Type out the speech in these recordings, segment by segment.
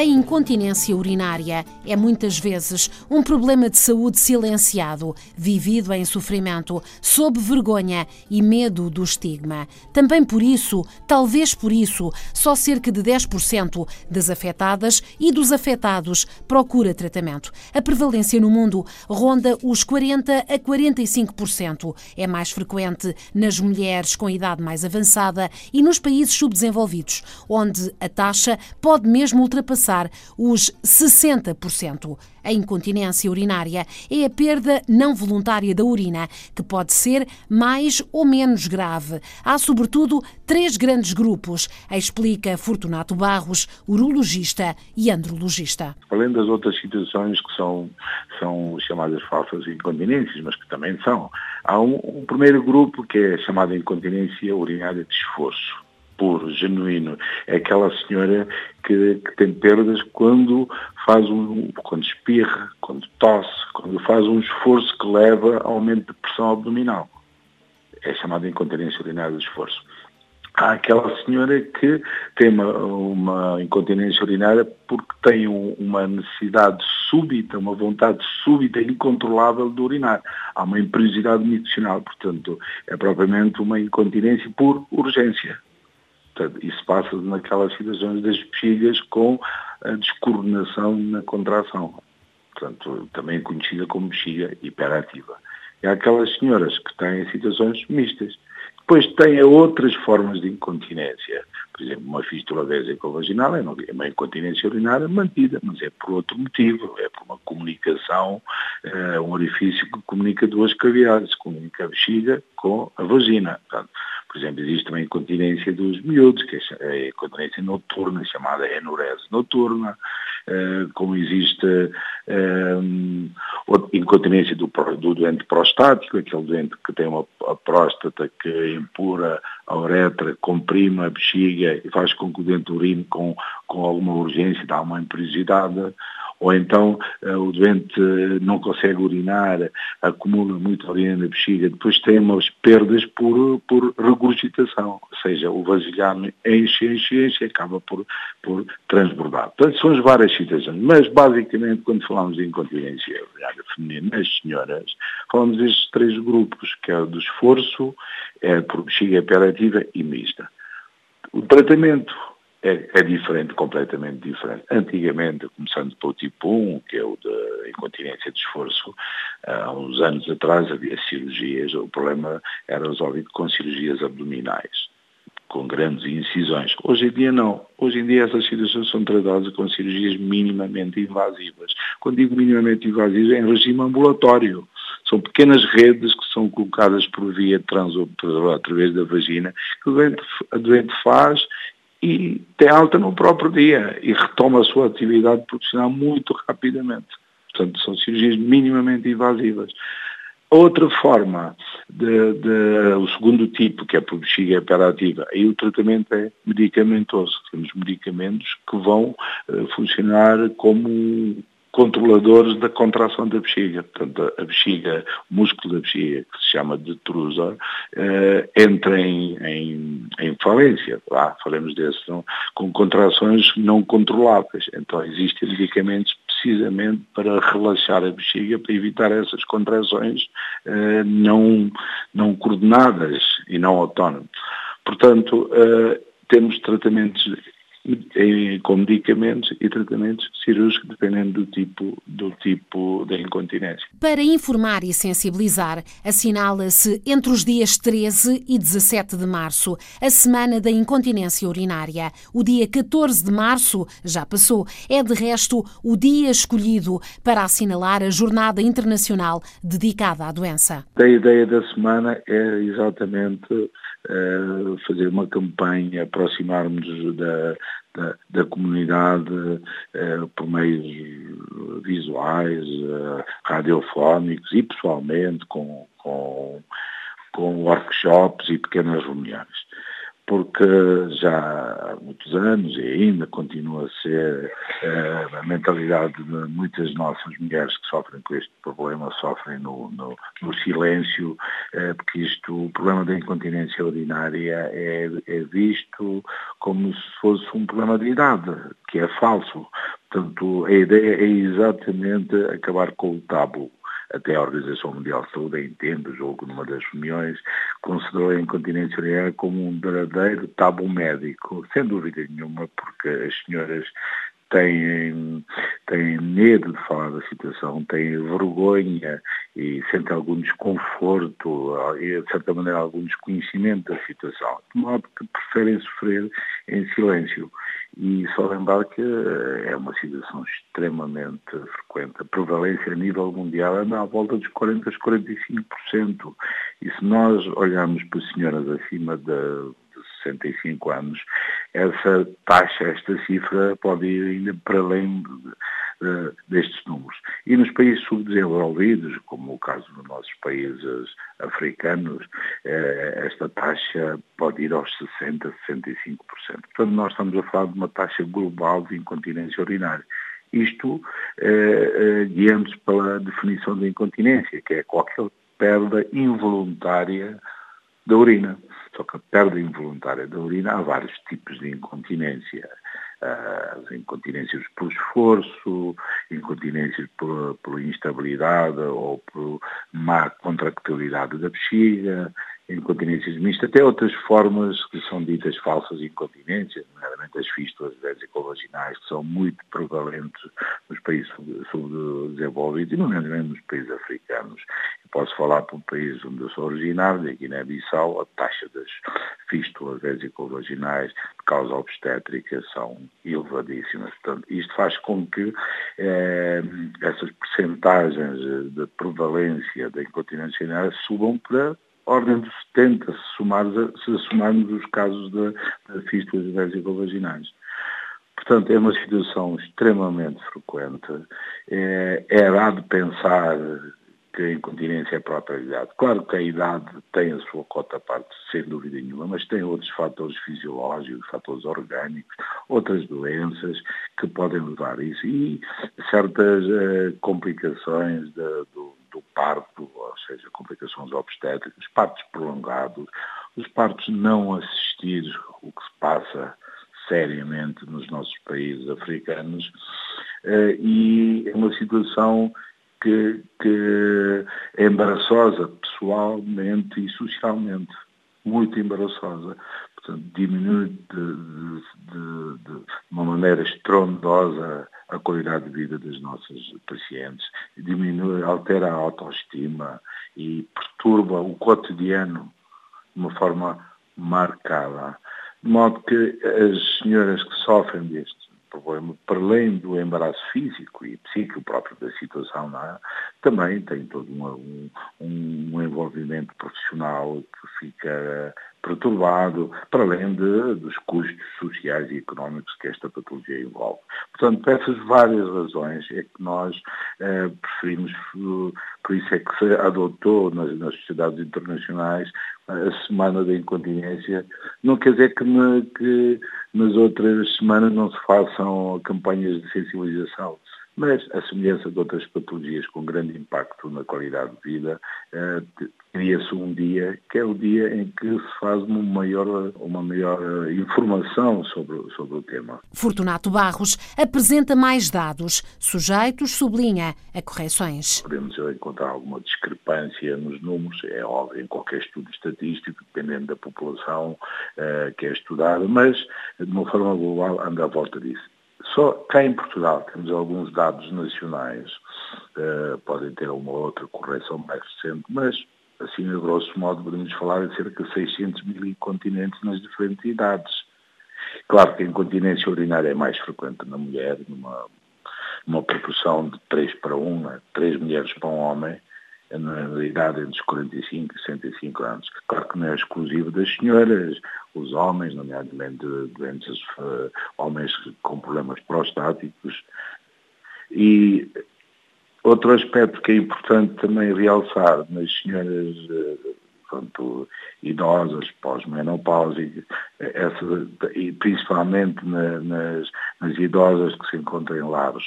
A incontinência urinária é muitas vezes um problema de saúde silenciado, vivido em sofrimento, sob vergonha e medo do estigma. Também por isso, talvez por isso, só cerca de 10% das afetadas e dos afetados procura tratamento. A prevalência no mundo ronda os 40 a 45%. É mais frequente nas mulheres com idade mais avançada e nos países subdesenvolvidos, onde a taxa pode mesmo ultrapassar ultrapassar os 60%. A incontinência urinária é a perda não voluntária da urina, que pode ser mais ou menos grave. Há, sobretudo, três grandes grupos, explica Fortunato Barros, urologista e andrologista. Além das outras situações que são, são chamadas falsas incontinências, mas que também são, há um, um primeiro grupo que é chamada incontinência urinária de esforço puro, genuíno. É aquela senhora que, que, tem perdas quando faz um, quando espirra, quando tosse, quando faz um esforço que leva a aumento de pressão abdominal. É chamada incontinência urinária de esforço. Há aquela senhora que tem uma, uma incontinência urinária porque tem um, uma necessidade súbita, uma vontade súbita e incontrolável de urinar. Há uma imperiosidade nutricional, portanto, é propriamente uma incontinência por urgência. Portanto, isso passa naquelas situações das bexigas com a descoordenação na contração. Portanto, também conhecida como bexiga hiperativa. E há aquelas senhoras que têm situações mistas. Depois têm outras formas de incontinência. Por exemplo, uma fístula vaginal é uma incontinência urinária mantida, mas é por outro motivo, é por uma comunicação, é um orifício que comunica duas cavidades, comunica a bexiga com a vagina. Portanto, por exemplo, existe também incontinência dos miúdos, que é a incontinência noturna, chamada enurese noturna, eh, como existe eh, incontinência do, do doente prostático, aquele doente que tem uma próstata que impura a uretra, comprime a bexiga e faz com que o doente urine com, com alguma urgência, dá uma imperiosidade ou então uh, o doente não consegue urinar, acumula muita urina na bexiga, depois tem umas perdas por, por regurgitação, ou seja, o vasilhame enche, enche, enche e acaba por, por transbordar. Portanto, são as várias situações, mas basicamente quando falamos de incontinência urinária feminina nas senhoras, falamos destes três grupos, que é o do esforço, é por bexiga hiperativa e mista. O tratamento é, é, diferente, completamente diferente. Antigamente, começando pelo tipo 1, que é o da incontinência de esforço, há uns anos atrás havia cirurgias, o problema era resolvido com cirurgias abdominais, com grandes incisões. Hoje em dia não. Hoje em dia essas situações são tratadas com cirurgias minimamente invasivas. Quando digo minimamente invasivas, é em regime ambulatório. São pequenas redes que são colocadas por via transoperadora através da vagina, que o doente, a doente faz e tem alta no próprio dia e retoma a sua atividade profissional muito rapidamente. Portanto, são cirurgias minimamente invasivas. Outra forma, de, de, o segundo tipo, que é por bexiga hiperativa, aí o tratamento é medicamentoso. Temos medicamentos que vão uh, funcionar como controladores da contração da bexiga. Portanto, a bexiga, o músculo da bexiga, que se chama detrusor, eh, entra em, em, em, falência, lá falamos desse, não? com contrações não controláveis. Então, existem medicamentos precisamente para relaxar a bexiga, para evitar essas contrações eh, não, não coordenadas e não autónomas. Portanto, eh, temos tratamentos com medicamentos e tratamentos cirúrgicos dependendo do tipo, do tipo da incontinência. Para informar e sensibilizar, assinala-se entre os dias 13 e 17 de março a Semana da Incontinência Urinária. O dia 14 de março já passou, é de resto o dia escolhido para assinalar a Jornada Internacional dedicada à doença. A ideia da semana é exatamente uh, fazer uma campanha, aproximarmos da, da, da comunidade uh, por meios visuais, uh, radiofónicos e pessoalmente com, com, com workshops e pequenas reuniões. Porque já há muitos anos e ainda continua a ser uh, a mentalidade de muitas nossas mulheres que sofrem com este problema, sofrem no, no, no silêncio, uh, porque isto, o problema da incontinência urinária é, é visto como se fosse um problema de idade, que é falso. Portanto, a ideia é exatamente acabar com o tabu até a Organização Mundial de Saúde, entendo, julgo numa das reuniões, considerou a incontinência urinária como um verdadeiro tabu médico, sem dúvida nenhuma, porque as senhoras têm, têm medo de falar da situação, têm vergonha e sentem algum desconforto e, de certa maneira, algum desconhecimento da situação, de modo que preferem sofrer em silêncio. E só lembrar que é uma situação extremamente frequente. A prevalência a nível mundial anda à volta dos 40% a 45%. E se nós olharmos para senhoras acima de 65 anos, essa taxa, esta cifra pode ir ainda para além de, destes números. E nos países subdesenvolvidos, como o caso dos nossos países africanos, eh, esta taxa pode ir aos 60%, 65%. Portanto, nós estamos a falar de uma taxa global de incontinência urinária. Isto eh, eh, guiando-se pela definição da incontinência, que é qualquer perda involuntária da urina. Só que a perda involuntária da urina há vários tipos de incontinência. As incontinências por esforço, incontinências por, por instabilidade ou por má contractilidade da bexiga, incontinências mistas, até outras formas que são ditas falsas incontinências, nomeadamente as fístulas vesicovaginais, que são muito prevalentes nos países subdesenvolvidos e nomeadamente nos países africanos. Eu posso falar por um país onde eu sou originário, da Guiné-Bissau, a taxa das fístulas vesicovaginais de causa obstétrica são elevadíssimas. Portanto, isto faz com que eh, essas percentagens de prevalência da incontinência urinária subam para ordem dos 70, se, somarmos, se somarmos os casos de, de fístulas vesicovaginais. Portanto, é uma situação extremamente frequente. É, é de pensar que a incontinência é própria idade. Claro que a idade tem a sua cota parte, sem dúvida nenhuma, mas tem outros fatores fisiológicos, fatores orgânicos, outras doenças que podem levar a isso e certas uh, complicações de, do, do parto, seja, complicações obstétricas, partos prolongados, os partos não assistidos, o que se passa seriamente nos nossos países africanos, eh, e é uma situação que, que é embaraçosa pessoalmente e socialmente, muito embaraçosa. Portanto, diminui de, de, de, de uma maneira estrondosa a qualidade de vida das nossas pacientes, diminui, altera a autoestima e perturba o cotidiano de uma forma marcada. De modo que as senhoras que sofrem deste problema, para além do embaraço físico e psíquico próprio da situação, é? também tem todo um, um, um envolvimento profissional que fica perturbado, para além de, dos custos sociais e económicos que esta patologia envolve. Portanto, por essas várias razões é que nós eh, preferimos, por isso é que se adotou nas, nas sociedades internacionais a Semana da Incontinência. Não quer dizer que, que nas outras semanas não se façam campanhas de sensibilização mas a semelhança de outras patologias com grande impacto na qualidade de vida, eh, cria-se um dia que é o dia em que se faz uma maior, uma maior eh, informação sobre, sobre o tema. Fortunato Barros apresenta mais dados, sujeitos, sublinha, a correções. Podemos encontrar alguma discrepância nos números, é óbvio, em qualquer estudo estatístico, dependendo da população eh, que é estudada, mas de uma forma global anda à volta disso. Só cá em Portugal temos alguns dados nacionais, uh, podem ter uma outra correção mais recente, mas assim, a grosso modo, podemos falar de cerca de 600 mil incontinentes nas diferentes idades. Claro que a incontinência urinária é mais frequente na mulher, numa, numa proporção de 3 para 1, né? 3 mulheres para um homem, na idade entre os 45 e 65 anos. Claro que não é exclusivo das senhoras, os homens, nomeadamente doentes, uh, homens com problemas prostáticos. E outro aspecto que é importante também realçar nas senhoras uh, portanto, idosas, pós-menopáusicas, e principalmente na, nas, nas idosas que se encontram em lares,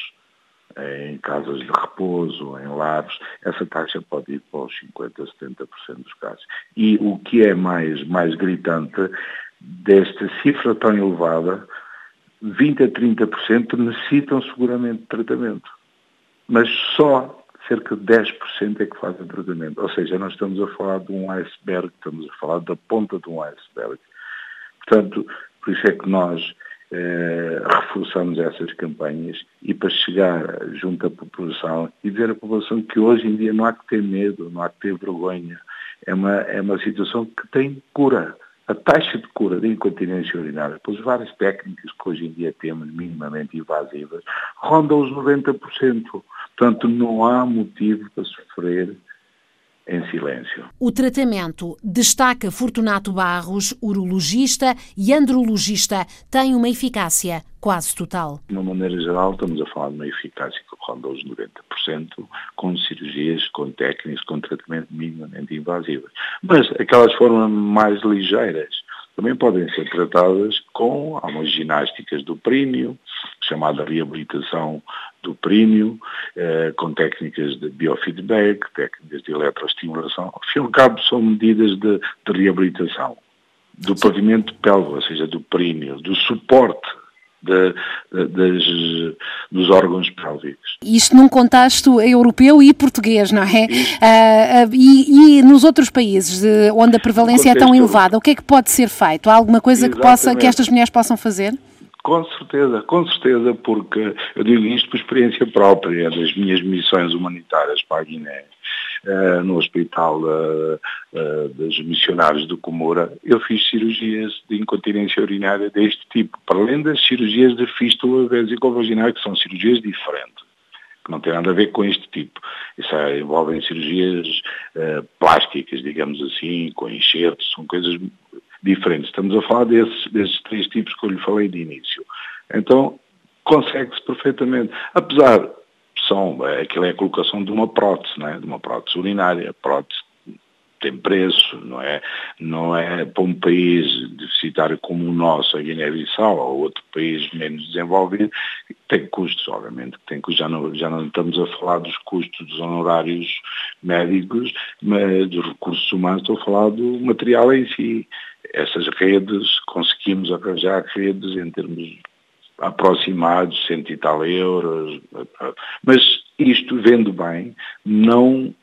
em casas de repouso, em lares, essa taxa pode ir para os 50%, 70% dos casos. E o que é mais, mais gritante, desta cifra tão elevada, 20 a 30% necessitam seguramente de tratamento. Mas só cerca de 10% é que fazem tratamento. Ou seja, nós estamos a falar de um iceberg, estamos a falar da ponta de um iceberg. Portanto, por isso é que nós reforçamos essas campanhas e para chegar junto à população e dizer à população que hoje em dia não há que ter medo, não há que ter vergonha. É uma, é uma situação que tem cura a taxa de cura da incontinência urinária, pelas várias técnicas que hoje em dia temos, minimamente invasivas, ronda os 90%. Portanto, não há motivo para sofrer em silêncio. O tratamento, destaca Fortunato Barros, urologista e andrologista, tem uma eficácia quase total. De uma maneira geral, estamos a falar de uma eficácia que ronda os 90%, com cirurgias, com técnicas, com tratamento minimamente invasivas. Mas aquelas formas mais ligeiras, também podem ser tratadas com algumas ginásticas do prínio, chamada reabilitação do prínio, eh, com técnicas de biofeedback, técnicas de eletroestimulação. Ao fim e ao cabo, são medidas de, de reabilitação do pavimento pélvico, ou seja, do prínio, do suporte de, das, dos órgãos pélvicos. Isto num contexto europeu e português, não é? Uh, uh, e, e, nos outros países onde a prevalência é tão elevada, o que é que pode ser feito? Há alguma coisa que, possa, que estas mulheres possam fazer? Com certeza, com certeza, porque eu digo isto por experiência própria das minhas missões humanitárias para a Guiné, uh, no hospital uh, uh, dos missionários do Comora, eu fiz cirurgias de incontinência urinária deste tipo, para além das cirurgias de fístula vesicovaginal, que são cirurgias diferentes que não tem nada a ver com este tipo. Isso é, envolvem cirurgias uh, plásticas, digamos assim, com enxertos, são coisas diferentes. Estamos a falar desses, desses três tipos que eu lhe falei de início. Então, consegue-se perfeitamente. Apesar, são, aquilo é a colocação de uma prótese, não é? de uma prótese urinária. Prótese tem preço, não é? Não é para um país deficitário como o nosso, a Guiné-Bissau, ou outro país menos desenvolvido, tem custos, obviamente, tem custos. Já não, já não estamos a falar dos custos dos honorários médicos, mas dos recursos humanos, estou a falar do material em si. Essas redes, conseguimos arranjar redes em termos aproximados, cento e tal euros, mas isto, vendo bem, não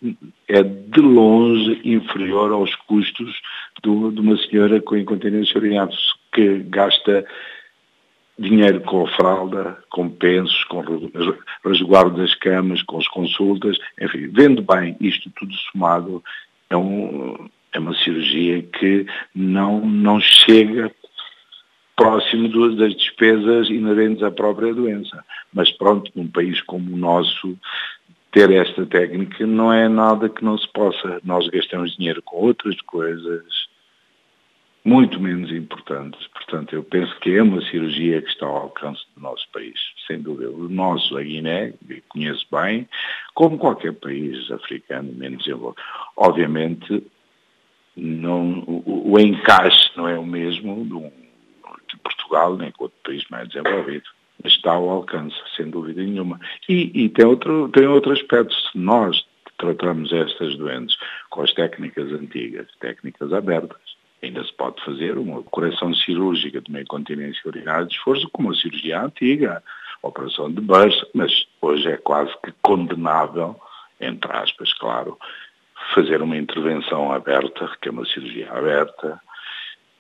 é de longe inferior aos custos do, de uma senhora com incontinência urinária que gasta dinheiro com a fralda, com pensos, com resguardo das camas, com as consultas, enfim, vendo bem isto tudo somado, é, um, é uma cirurgia que não, não chega próximo das despesas inerentes à própria doença. Mas pronto, num país como o nosso, ter esta técnica não é nada que não se possa. Nós gastamos dinheiro com outras coisas muito menos importantes. Portanto, eu penso que é uma cirurgia que está ao alcance do nosso país, sem dúvida. O nosso, a Guiné, que conheço bem, como qualquer país africano menos desenvolvido. Obviamente, não, o, o encaixe não é o mesmo de um Portugal, nem com outro país mais desenvolvido. Mas está ao alcance, sem dúvida nenhuma. E, e tem, outro, tem outro aspecto. Se nós tratamos estas doenças com as técnicas antigas, técnicas abertas, ainda se pode fazer uma correção cirúrgica de uma incontinência urinária de esforço com uma cirurgia antiga, operação de burst, mas hoje é quase que condenável, entre aspas, claro, fazer uma intervenção aberta, que é uma cirurgia aberta,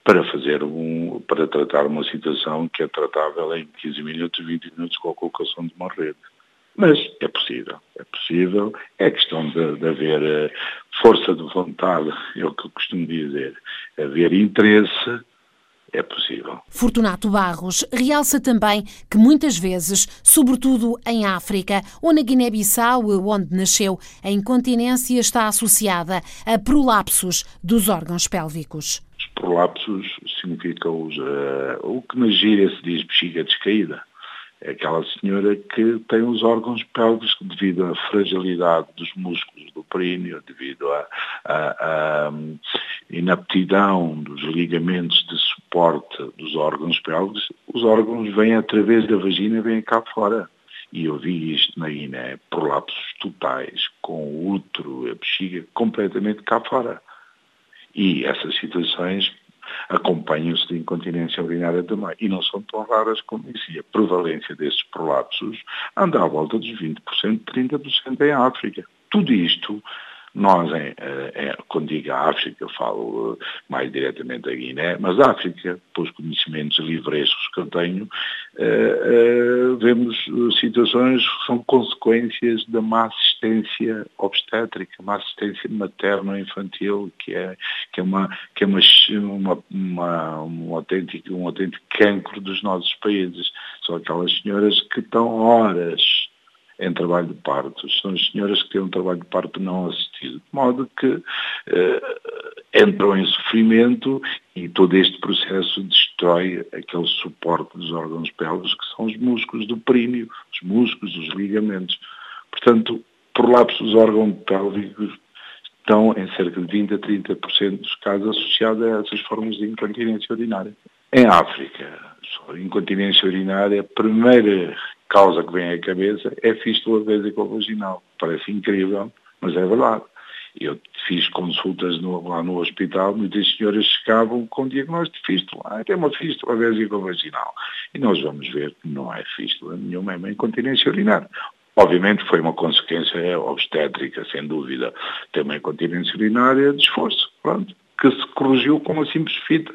para fazer um, para tratar uma situação que é tratável em 15 minutos, 20 minutos com a colocação de uma rede. Mas é possível, é possível, é questão de, de haver eh, força de vontade, é o que eu costumo dizer, haver interesse, é possível. Fortunato Barros realça também que muitas vezes, sobretudo em África ou na Guiné-Bissau, onde nasceu, a incontinência está associada a prolapsos dos órgãos pélvicos prolapsos significa os, uh, o que na gíria se diz bexiga descaída. É aquela senhora que tem os órgãos pélvicos devido à fragilidade dos músculos do períneo, devido à, à inaptidão dos ligamentos de suporte dos órgãos pélvicos, os órgãos vêm através da vagina vêm cá fora. E eu vi isto na Guiné, prolapsos totais, com o útero a bexiga completamente cá fora. E essas situações acompanham-se de incontinência urinária também. E não são tão raras como isso. E a prevalência desses prolapsos anda à volta dos 20%, 30% em África. Tudo isto nós, em, em, quando digo a África, falo eh, mais diretamente da Guiné, mas a África, pelos conhecimentos livrescos que eu tenho, eh, eh, vemos situações que são consequências da má assistência obstétrica, má assistência materno-infantil, que é, que é, uma, que é uma, uma, uma, um, autêntico, um autêntico cancro dos nossos países. São aquelas senhoras que estão horas em trabalho de parto. São as senhoras que têm um trabalho de parto não assistido, de modo que eh, entram em sofrimento e todo este processo destrói aquele suporte dos órgãos pélvicos que são os músculos do períneo, os músculos, os ligamentos. Portanto, prolapsos órgãos pélvicos estão em cerca de 20 a 30% dos casos associados a essas formas de incontinência urinária. Em África, incontinência urinária, a primeira causa que vem à cabeça é fístula vesicovaginal. Parece incrível, mas é verdade. Eu fiz consultas no, lá no hospital, muitas senhoras chegavam com diagnóstico de fístula. Ah, tem uma fístula vesicovaginal. E nós vamos ver que não é fístula nenhuma, é uma incontinência urinária. Obviamente foi uma consequência obstétrica, sem dúvida. Tem uma incontinência urinária de esforço, pronto, que se corrigiu com uma simples fita.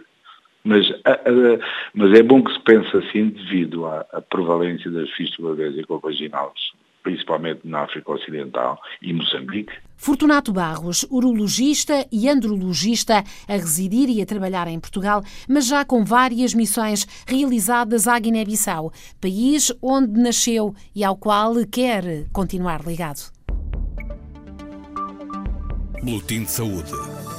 Mas, a, a, mas é bom que se pense assim devido à, à prevalência das fístulas vesicovaginais, principalmente na África Ocidental e Moçambique. Fortunato Barros, urologista e andrologista, a residir e a trabalhar em Portugal, mas já com várias missões realizadas à Guiné-Bissau, país onde nasceu e ao qual quer continuar ligado. Boletim de Saúde.